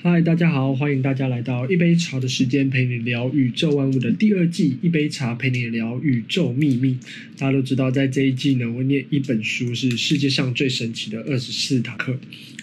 嗨，大家好，欢迎大家来到一杯茶的时间，陪你聊宇宙万物的第二季。一杯茶陪你聊宇宙秘密。大家都知道，在这一季呢，我念一本书是世界上最神奇的二十四堂课。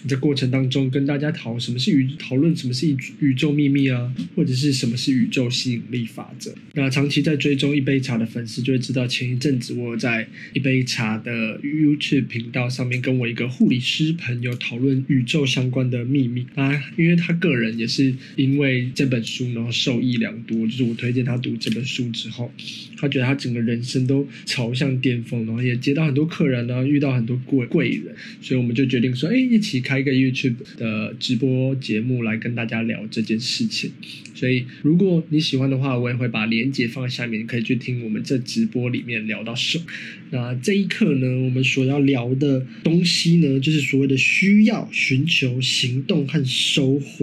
在过程当中，跟大家讨什么是宇讨论什么是宇宇宙秘密啊，或者是什么是宇宙吸引力法则。那长期在追踪一杯茶的粉丝就会知道，前一阵子我在一杯茶的 YouTube 频道上面跟我一个护理师朋友讨论宇宙相关的秘密啊，因为他。他个人也是因为这本书，然后受益良多。就是我推荐他读这本书之后，他觉得他整个人生都朝向巅峰，然后也接到很多客人，然后遇到很多贵贵人，所以我们就决定说，哎，一起开一个 YouTube 的直播节目来跟大家聊这件事情。所以如果你喜欢的话，我也会把链接放在下面，你可以去听我们这直播里面聊到什么。那这一课呢，我们所要聊的东西呢，就是所谓的需要、寻求、行动和收获。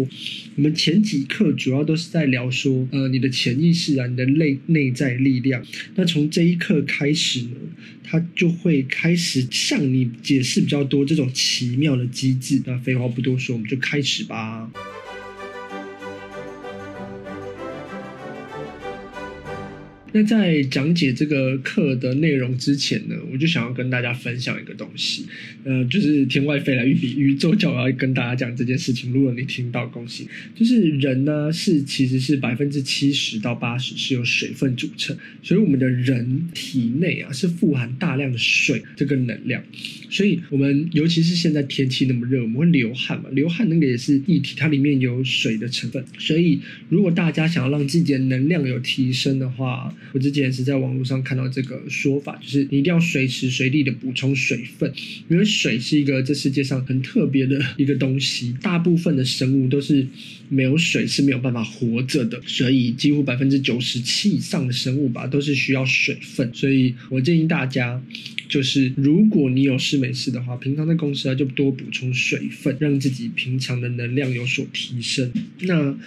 我们前几课主要都是在聊说，呃，你的潜意识啊，你的内内在力量。那从这一课开始呢，他就会开始向你解释比较多这种奇妙的机制。那废话不多说，我们就开始吧。那在讲解这个课的内容之前呢，我就想要跟大家分享一个东西，呃，就是天外飞来一笔，宇宙叫我要跟大家讲这件事情。如果你听到，恭喜！就是人呢，是其实是百分之七十到八十是由水分组成，所以我们的人体内啊是富含大量的水这个能量，所以我们尤其是现在天气那么热，我们会流汗嘛，流汗那个也是液体，它里面有水的成分，所以如果大家想要让自己的能量有提升的话，我之前是在网络上看到这个说法，就是你一定要随时随地的补充水分，因为水是一个这世界上很特别的一个东西，大部分的生物都是没有水是没有办法活着的，所以几乎百分之九十七以上的生物吧都是需要水分，所以我建议大家，就是如果你有事没事的话，平常在公司啊就多补充水分，让自己平常的能量有所提升。那。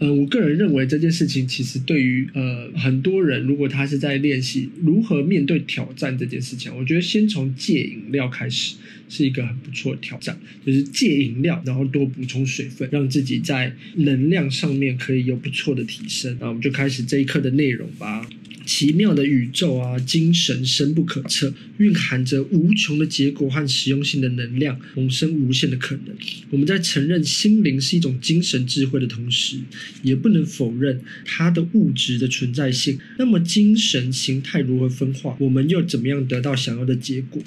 嗯，我个人认为这件事情其实对于呃很多人，如果他是在练习如何面对挑战这件事情，我觉得先从戒饮料开始是一个很不错的挑战，就是戒饮料，然后多补充水分，让自己在能量上面可以有不错的提升。那我们就开始这一课的内容吧。奇妙的宇宙啊，精神深不可测，蕴含着无穷的结果和实用性的能量，萌生无限的可能。我们在承认心灵是一种精神智慧的同时，也不能否认它的物质的存在性。那么，精神形态如何分化？我们又怎么样得到想要的结果？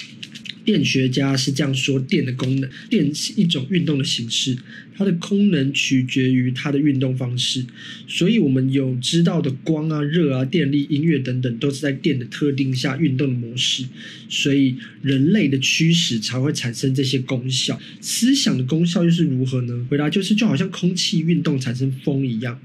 电学家是这样说：电的功能，电是一种运动的形式，它的功能取决于它的运动方式。所以，我们有知道的光啊、热啊、电力、音乐等等，都是在电的特定下运动的模式。所以，人类的驱使才会产生这些功效。思想的功效又是如何呢？回答就是，就好像空气运动产生风一样。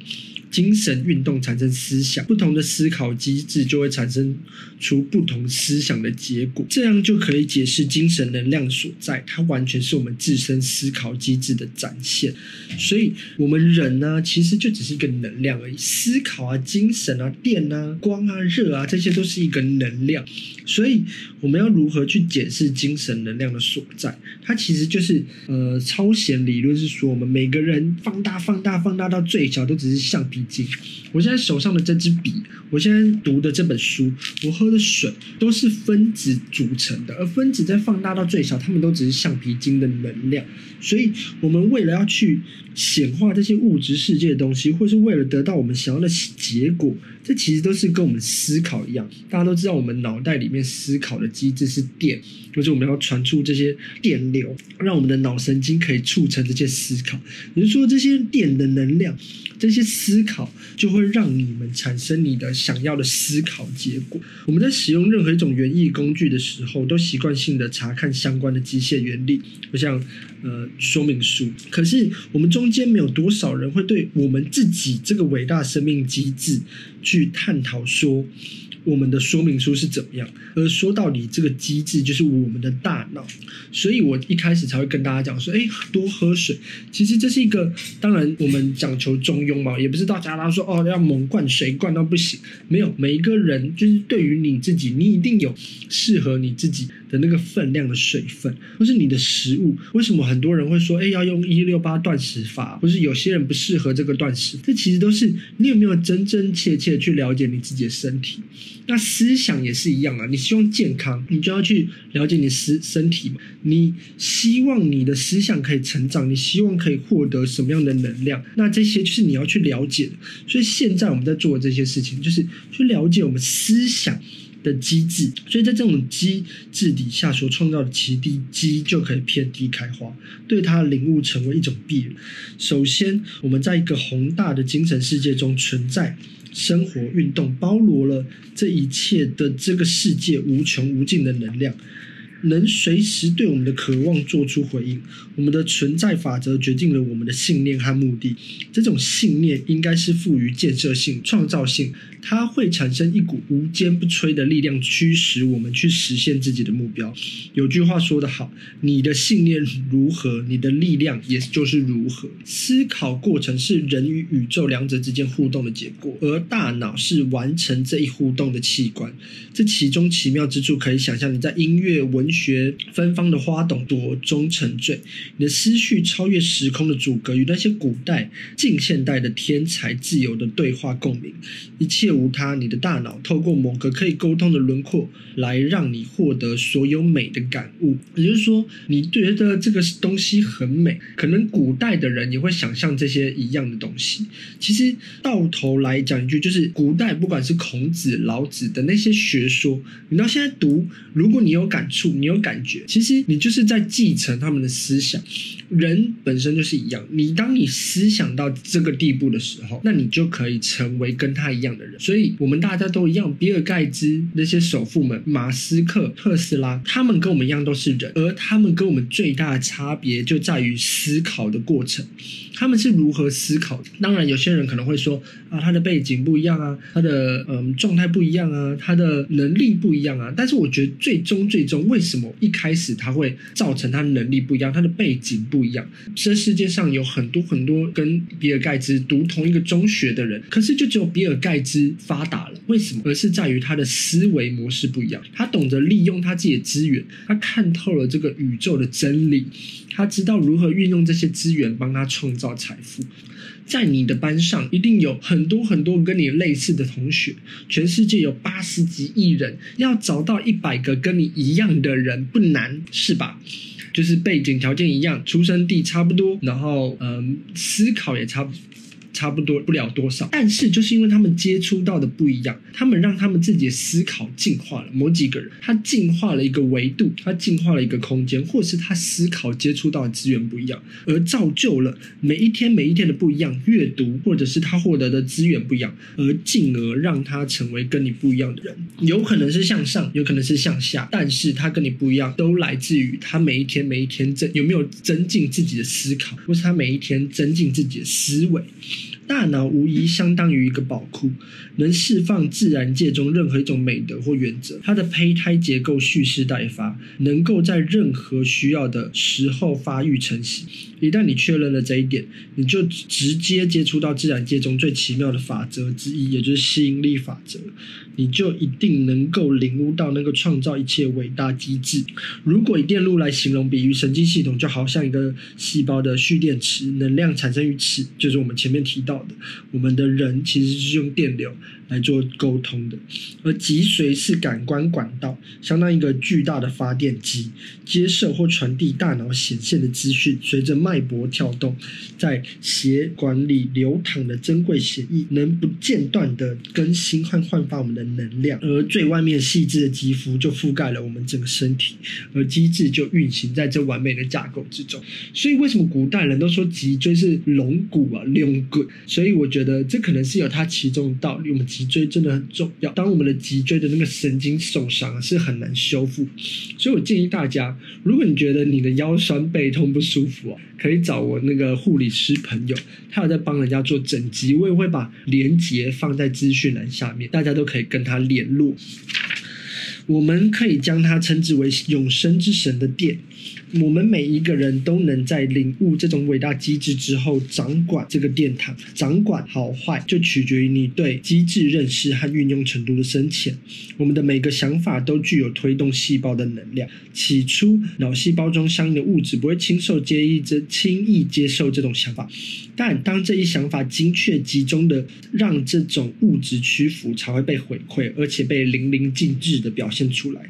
精神运动产生思想，不同的思考机制就会产生出不同思想的结果，这样就可以解释精神能量所在。它完全是我们自身思考机制的展现。所以，我们人呢，其实就只是一个能量而已。思考啊，精神啊，电啊，光啊，热啊，这些都是一个能量。所以，我们要如何去解释精神能量的所在？它其实就是呃，超弦理论是说，我们每个人放大、放大、放大到最小，都只是橡皮。我现在手上的这支笔，我现在读的这本书，我喝的水，都是分子组成的。而分子在放大到最小，它们都只是橡皮筋的能量。所以，我们为了要去显化这些物质世界的东西，或是为了得到我们想要的结果，这其实都是跟我们思考一样。大家都知道，我们脑袋里面思考的机制是电，就是我们要传出这些电流，让我们的脑神经可以促成这些思考。也就是说，这些电的能量。这些思考就会让你们产生你的想要的思考结果。我们在使用任何一种园艺工具的时候，都习惯性的查看相关的机械原理，不像呃说明书。可是我们中间没有多少人会对我们自己这个伟大生命机制去探讨说。我们的说明书是怎么样。而说到底，这个机制就是我们的大脑。所以我一开始才会跟大家讲说，哎，多喝水。其实这是一个，当然我们讲求中庸嘛，也不是大家都说哦要猛灌水灌到不行。没有，每一个人就是对于你自己，你一定有适合你自己的那个分量的水分，或是你的食物。为什么很多人会说，哎，要用一六八断食法，或是有些人不适合这个断食？这其实都是你有没有真真切切去了解你自己的身体。那思想也是一样啊，你希望健康，你就要去了解你身身体嘛。你希望你的思想可以成长，你希望可以获得什么样的能量？那这些就是你要去了解。所以现在我们在做的这些事情，就是去了解我们思想的机制。所以在这种机制底下所创造的奇迹机，就可以遍地开花，对它领悟成为一种必然。首先，我们在一个宏大的精神世界中存在。生活运动包罗了这一切的这个世界无穷无尽的能量。能随时对我们的渴望做出回应。我们的存在法则决定了我们的信念和目的。这种信念应该是赋予建设性、创造性，它会产生一股无坚不摧的力量，驱使我们去实现自己的目标。有句话说得好：“你的信念如何，你的力量也就是如何。”思考过程是人与宇宙两者之间互动的结果，而大脑是完成这一互动的器官。这其中奇妙之处，可以想象你在音乐、文学芬芳的花朵中沉醉，你的思绪超越时空的阻隔，与那些古代、近现代的天才自由的对话共鸣。一切无他，你的大脑透过某个可以沟通的轮廓，来让你获得所有美的感悟。也就是说，你觉得这个东西很美，可能古代的人也会想象这些一样的东西。其实到头来讲一句，就是古代不管是孔子、老子的那些学说，你到现在读，如果你有感触。你有感觉，其实你就是在继承他们的思想。人本身就是一样，你当你思想到这个地步的时候，那你就可以成为跟他一样的人。所以，我们大家都一样。比尔盖茨那些首富们，马斯克、特斯拉，他们跟我们一样都是人，而他们跟我们最大的差别就在于思考的过程。他们是如何思考的？当然，有些人可能会说啊，他的背景不一样啊，他的嗯状态不一样啊，他的能力不一样啊。但是，我觉得最终最终，为什么一开始他会造成他能力不一样，他的背景不一样？这世界上有很多很多跟比尔盖茨读同一个中学的人，可是就只有比尔盖茨发达了。为什么？而是在于他的思维模式不一样，他懂得利用他自己的资源，他看透了这个宇宙的真理。他知道如何运用这些资源帮他创造财富。在你的班上，一定有很多很多跟你类似的同学。全世界有八十几亿人，要找到一百个跟你一样的人不难，是吧？就是背景条件一样，出生地差不多，然后嗯，思考也差不多。差不多不了多少，但是就是因为他们接触到的不一样，他们让他们自己的思考进化了。某几个人，他进化了一个维度，他进化了一个空间，或是他思考接触到的资源不一样，而造就了每一天每一天的不一样。阅读或者是他获得的资源不一样，而进而让他成为跟你不一样的人。有可能是向上，有可能是向下，但是他跟你不一样，都来自于他每一天每一天增有没有增进自己的思考，或是他每一天增进自己的思维。大脑无疑相当于一个宝库，能释放自然界中任何一种美德或原则。它的胚胎结构蓄势待发，能够在任何需要的时候发育成型。一旦你确认了这一点，你就直接接触到自然界中最奇妙的法则之一，也就是吸引力法则。你就一定能够领悟到那个创造一切伟大机制。如果以电路来形容，比喻神经系统就好像一个细胞的蓄电池，能量产生于此，就是我们前面提到的，我们的人其实是用电流来做沟通的，而脊髓是感官管道，相当一个巨大的发电机，接受或传递大脑显现的资讯，随着脉搏跳动，在血管里流淌的珍贵血液，能不间断地更新和焕发我们的能量，而最外面细致的肌肤就覆盖了我们整个身体，而机制就运行在这完美的架构之中。所以，为什么古代人都说脊椎是龙骨啊、龙骨？所以我觉得这可能是有它其中的道理。我们脊椎真的很重要，当我们的脊椎的那个神经受伤是很难修复。所以我建议大家，如果你觉得你的腰酸背痛不舒服，可以找我那个护理师朋友，他有在帮人家做整脊，我也会把连接放在资讯栏下面，大家都可以跟他联络。我们可以将它称之为永生之神的殿。我们每一个人都能在领悟这种伟大机制之后，掌管这个殿堂。掌管好坏，就取决于你对机制认识和运用程度的深浅。我们的每个想法都具有推动细胞的能量。起初，脑细胞中相应的物质不会轻受接意这轻易接受这种想法，但当这一想法精确集中的让这种物质屈服，才会被回馈，而且被淋漓尽致的表现出来。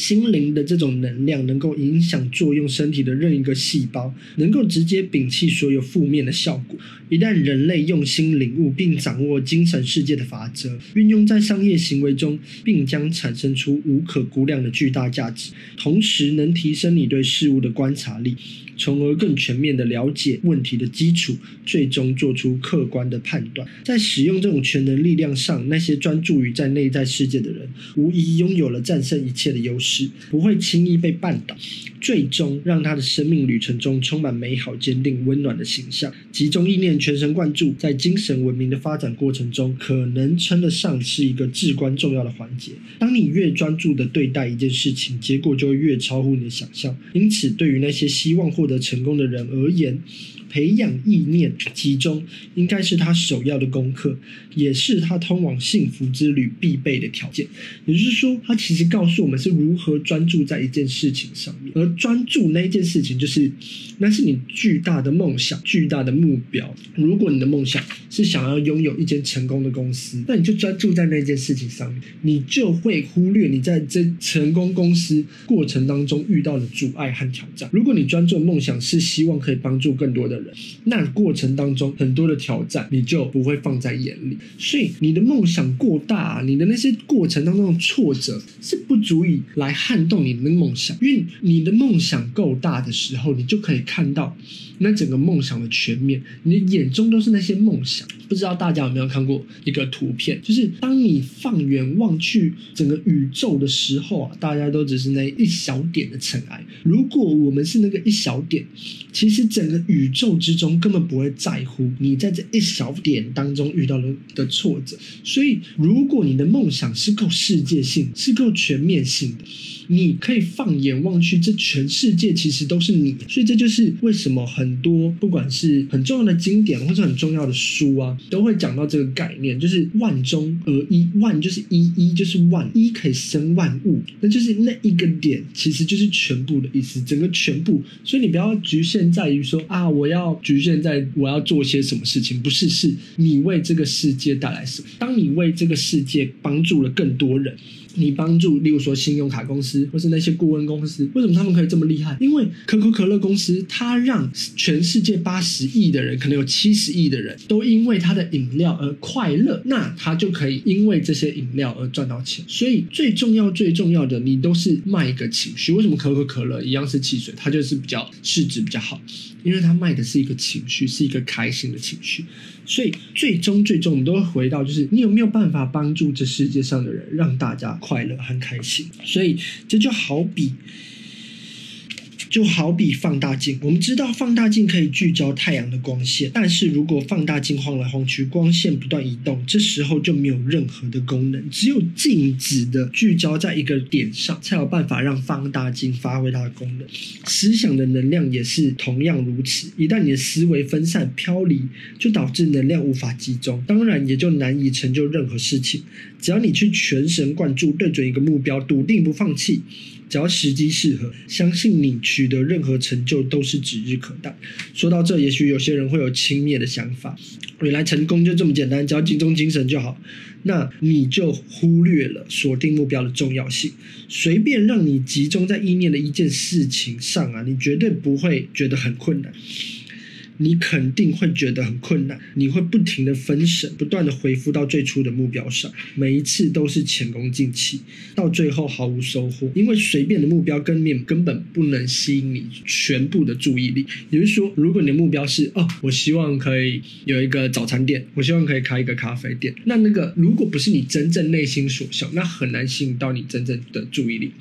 心灵的这种能量能够影响作用身体的任一个细胞，能够直接摒弃所有负面的效果。一旦人类用心领悟并掌握精神世界的法则，运用在商业行为中，并将产生出无可估量的巨大价值，同时能提升你对事物的观察力。从而更全面地了解问题的基础，最终做出客观的判断。在使用这种全能力量上，那些专注于在内在世界的人，无疑拥有了战胜一切的优势，不会轻易被绊倒。最终让他的生命旅程中充满美好、坚定、温暖的形象。集中意念，全神贯注，在精神文明的发展过程中，可能称得上是一个至关重要的环节。当你越专注地对待一件事情，结果就会越超乎你的想象。因此，对于那些希望获得成功的人而言，培养意念集中，应该是他首要的功课，也是他通往幸福之旅必备的条件。也就是说，他其实告诉我们是如何专注在一件事情上面，而专注那件事情，就是那是你巨大的梦想、巨大的目标。如果你的梦想是想要拥有一间成功的公司，那你就专注在那件事情上面，你就会忽略你在这成功公司过程当中遇到的阻碍和挑战。如果你专注的梦想是希望可以帮助更多的人，那过程当中很多的挑战，你就不会放在眼里。所以你的梦想过大，你的那些过程当中的挫折是不足以来撼动你的梦想。因为你的梦想够大的时候，你就可以看到那整个梦想的全面。你的眼中都是那些梦想。不知道大家有没有看过一个图片，就是当你放眼望去整个宇宙的时候啊，大家都只是那一小点的尘埃。如果我们是那个一小点，其实整个宇宙之中根本不会在乎你在这一小点当中遇到的的挫折。所以，如果你的梦想是够世界性，是够全面性的。你可以放眼望去，这全世界其实都是你，所以这就是是为什么很多不管是很重要的经典或者很重要的书啊，都会讲到这个概念，就是万中而一，万就是一，一就是万，一可以生万物，那就是那一个点，其实就是全部的意思，整个全部。所以你不要局限在于说啊，我要局限在我要做些什么事情，不是，是你为这个世界带来什么。当你为这个世界帮助了更多人。你帮助，例如说信用卡公司或是那些顾问公司，为什么他们可以这么厉害？因为可口可乐公司，它让全世界八十亿的人，可能有七十亿的人都因为它的饮料而快乐，那它就可以因为这些饮料而赚到钱。所以最重要、最重要的，你都是卖一个情绪。为什么可口可乐一样是汽水，它就是比较市值比较好？因为它卖的是一个情绪，是一个开心的情绪。所以最终最终，我们都会回到，就是你有没有办法帮助这世界上的人，让大家快乐和开心？所以这就好比。就好比放大镜，我们知道放大镜可以聚焦太阳的光线，但是如果放大镜晃来晃去，光线不断移动，这时候就没有任何的功能。只有静止的聚焦在一个点上，才有办法让放大镜发挥它的功能。思想的能量也是同样如此，一旦你的思维分散飘离，就导致能量无法集中，当然也就难以成就任何事情。只要你去全神贯注，对准一个目标，笃定不放弃。只要时机适合，相信你取得任何成就都是指日可待。说到这，也许有些人会有轻蔑的想法：原来成功就这么简单，只要集中精神就好。那你就忽略了锁定目标的重要性。随便让你集中在意念的一件事情上啊，你绝对不会觉得很困难。你肯定会觉得很困难，你会不停的分神，不断的回复到最初的目标上，每一次都是前功尽弃，到最后毫无收获，因为随便的目标跟面根本不能吸引你全部的注意力。也就是说，如果你的目标是哦，我希望可以有一个早餐店，我希望可以开一个咖啡店，那那个如果不是你真正内心所想，那很难吸引到你真正的注意力。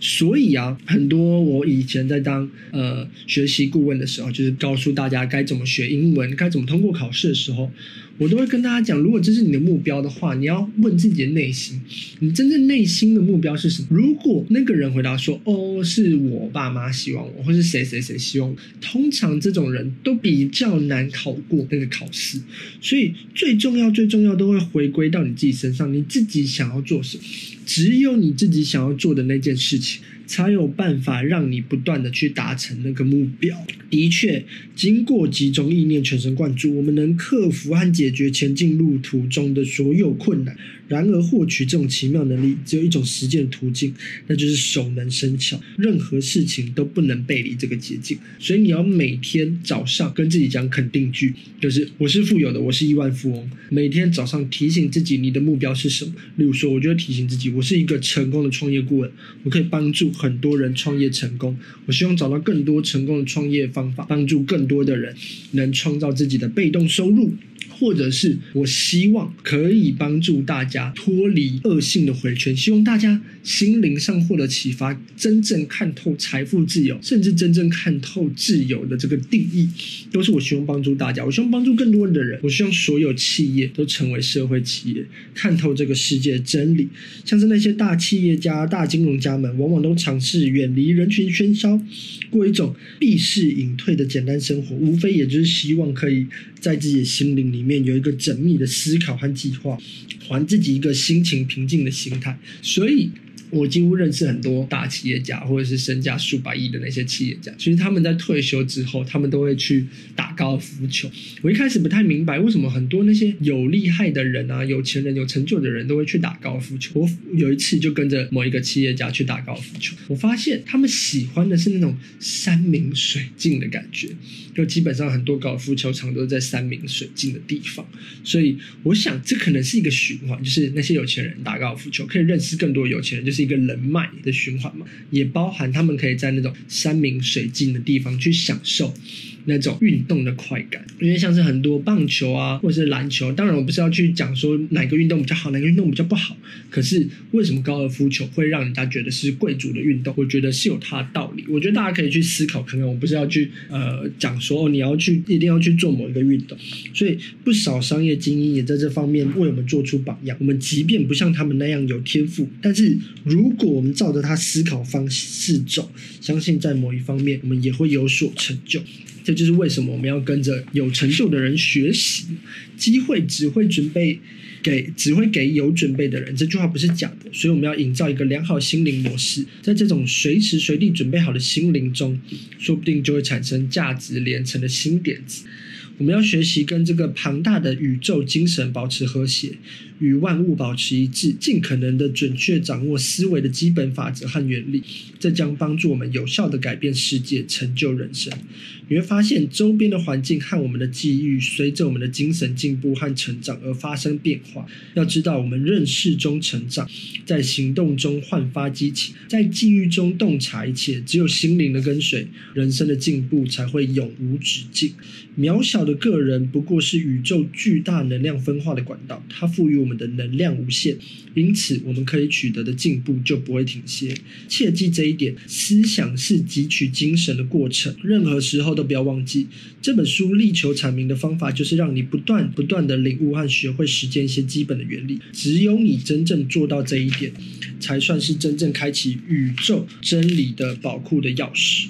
所以啊，很多我以前在当呃学习顾问的时候，就是告诉大家该怎么学英文，该怎么通过考试的时候。我都会跟大家讲，如果这是你的目标的话，你要问自己的内心，你真正内心的目标是什么？如果那个人回答说：“哦，是我爸妈希望我，或是谁谁谁希望。”通常这种人都比较难考过那个考试。所以最重要、最重要都会回归到你自己身上，你自己想要做什么？只有你自己想要做的那件事情。才有办法让你不断的去达成那个目标。的确，经过集中意念、全神贯注，我们能克服和解决前进路途中的所有困难。然而，获取这种奇妙能力，只有一种实践途径，那就是熟能生巧。任何事情都不能背离这个捷径。所以，你要每天早上跟自己讲肯定句，就是“我是富有的，我是亿万富翁”。每天早上提醒自己，你的目标是什么？例如说，我就会提醒自己，我是一个成功的创业顾问，我可以帮助很多人创业成功。我希望找到更多成功的创业方法，帮助更多的人能创造自己的被动收入。或者是我希望可以帮助大家脱离恶性的回圈，希望大家心灵上获得启发，真正看透财富自由，甚至真正看透自由的这个定义，都是我希望帮助大家。我希望帮助更多的人，我希望所有企业都成为社会企业，看透这个世界真理。像是那些大企业家、大金融家们，往往都尝试远离人群喧嚣，过一种避世隐退的简单生活，无非也就是希望可以在自己的心灵里面。面有一个缜密的思考和计划，还自己一个心情平静的心态，所以。我几乎认识很多大企业家，或者是身价数百亿的那些企业家。其实他们在退休之后，他们都会去打高尔夫球。我一开始不太明白，为什么很多那些有厉害的人啊、有钱人、有成就的人都会去打高尔夫球。我有一次就跟着某一个企业家去打高尔夫球，我发现他们喜欢的是那种山明水净的感觉。就基本上很多高尔夫球场都在山明水净的地方，所以我想这可能是一个循环，就是那些有钱人打高尔夫球可以认识更多有钱人，就是。是一个人脉的循环嘛，也包含他们可以在那种山明水净的地方去享受。那种运动的快感，因为像是很多棒球啊，或者是篮球，当然我不是要去讲说哪个运动比较好，哪个运动比较不好。可是为什么高尔夫球会让人家觉得是贵族的运动？我觉得是有它的道理。我觉得大家可以去思考看看。我不是要去呃讲说哦，你要去一定要去做某一个运动。所以不少商业精英也在这方面为我们做出榜样。我们即便不像他们那样有天赋，但是如果我们照着他思考方式走，相信在某一方面我们也会有所成就。这就是为什么我们要跟着有成就的人学习。机会只会准备给，只会给有准备的人。这句话不是假的，所以我们要营造一个良好心灵模式，在这种随时随地准备好的心灵中，说不定就会产生价值连城的新点子。我们要学习跟这个庞大的宇宙精神保持和谐，与万物保持一致，尽可能的准确掌握思维的基本法则和原理，这将帮助我们有效的改变世界，成就人生。你会发现，周边的环境和我们的际遇，随着我们的精神进步和成长而发生变化。要知道，我们认识中成长，在行动中焕发激情，在际遇中洞察一切。只有心灵的跟随，人生的进步才会永无止境。渺小的个人不过是宇宙巨大能量分化的管道，它赋予我们的能量无限，因此我们可以取得的进步就不会停歇。切记这一点，思想是汲取精神的过程，任何时候都不要忘记。这本书力求阐明的方法，就是让你不断不断的领悟和学会实践一些基本的原理。只有你真正做到这一点，才算是真正开启宇宙真理的宝库的钥匙。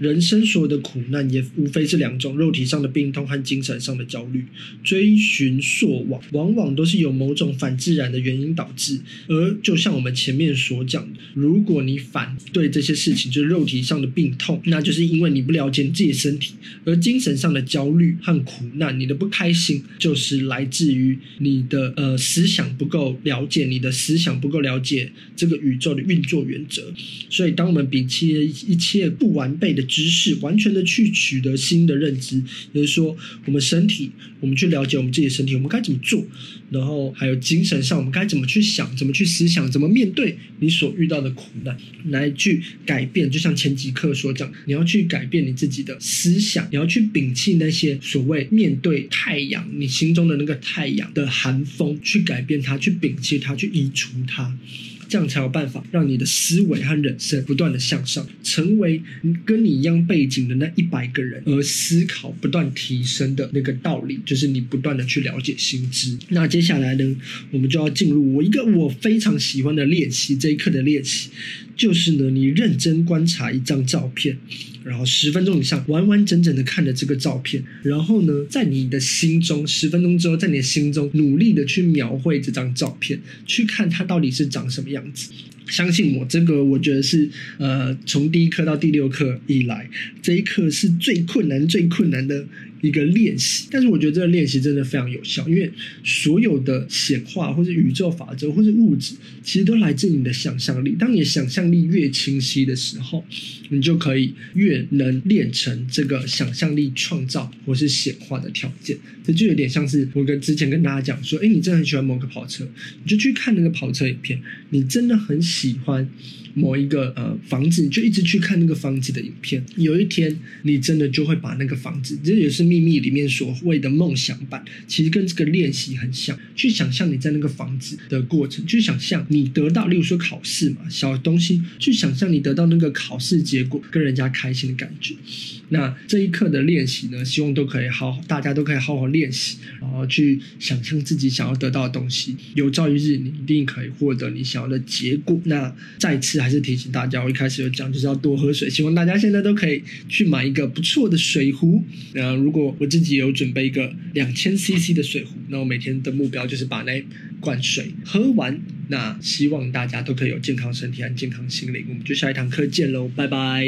人生所有的苦难也无非是两种：肉体上的病痛和精神上的焦虑。追寻溯往，往往都是由某种反自然的原因导致。而就像我们前面所讲，如果你反对这些事情，就是肉体上的病痛，那就是因为你不了解你自己的身体；而精神上的焦虑和苦难，你的不开心，就是来自于你的呃思想不够了解，你的思想不够了解这个宇宙的运作原则。所以，当我们摒弃一切不完备的。知识，完全的去取得新的认知。也就是说，我们身体，我们去了解我们自己的身体，我们该怎么做？然后还有精神上，我们该怎么去想，怎么去思想，怎么面对你所遇到的苦难，来去改变。就像前几课所讲，你要去改变你自己的思想，你要去摒弃那些所谓面对太阳，你心中的那个太阳的寒风，去改变它，去摒弃它，去移除它。这样才有办法让你的思维和人生不断的向上，成为跟你一样背景的那一百个人，而思考不断提升的那个道理，就是你不断的去了解心知。那接下来呢，我们就要进入我一个我非常喜欢的练习，这一课的练习。就是呢，你认真观察一张照片，然后十分钟以上，完完整整的看着这个照片，然后呢，在你的心中，十分钟之后，在你的心中努力的去描绘这张照片，去看它到底是长什么样子。相信我，这个我觉得是呃，从第一课到第六课以来，这一课是最困难、最困难的一个练习。但是我觉得这个练习真的非常有效，因为所有的显化或者宇宙法则或者物质，其实都来自你的想象力。当你想象力越清晰的时候，你就可以越能练成这个想象力创造或是显化的条件。这就有点像是我跟之前跟大家讲说，哎，你真的很喜欢某个跑车，你就去看那个跑车影片，你真的很喜。喜欢。某一个呃房子，你就一直去看那个房子的影片。有一天，你真的就会把那个房子，这也是秘密里面所谓的梦想版，其实跟这个练习很像。去想象你在那个房子的过程，去想象你得到，例如说考试嘛，小东西，去想象你得到那个考试结果，跟人家开心的感觉。那这一课的练习呢，希望都可以好，大家都可以好好练习，然后去想象自己想要得到的东西。有朝一日，你一定可以获得你想要的结果。那再次还是提醒大家，我一开始有讲就是要多喝水，希望大家现在都可以去买一个不错的水壶。那如果我自己有准备一个两千 CC 的水壶，那我每天的目标就是把那罐水喝完。那希望大家都可以有健康身体和健康心灵。我们就下一堂课见喽，拜拜。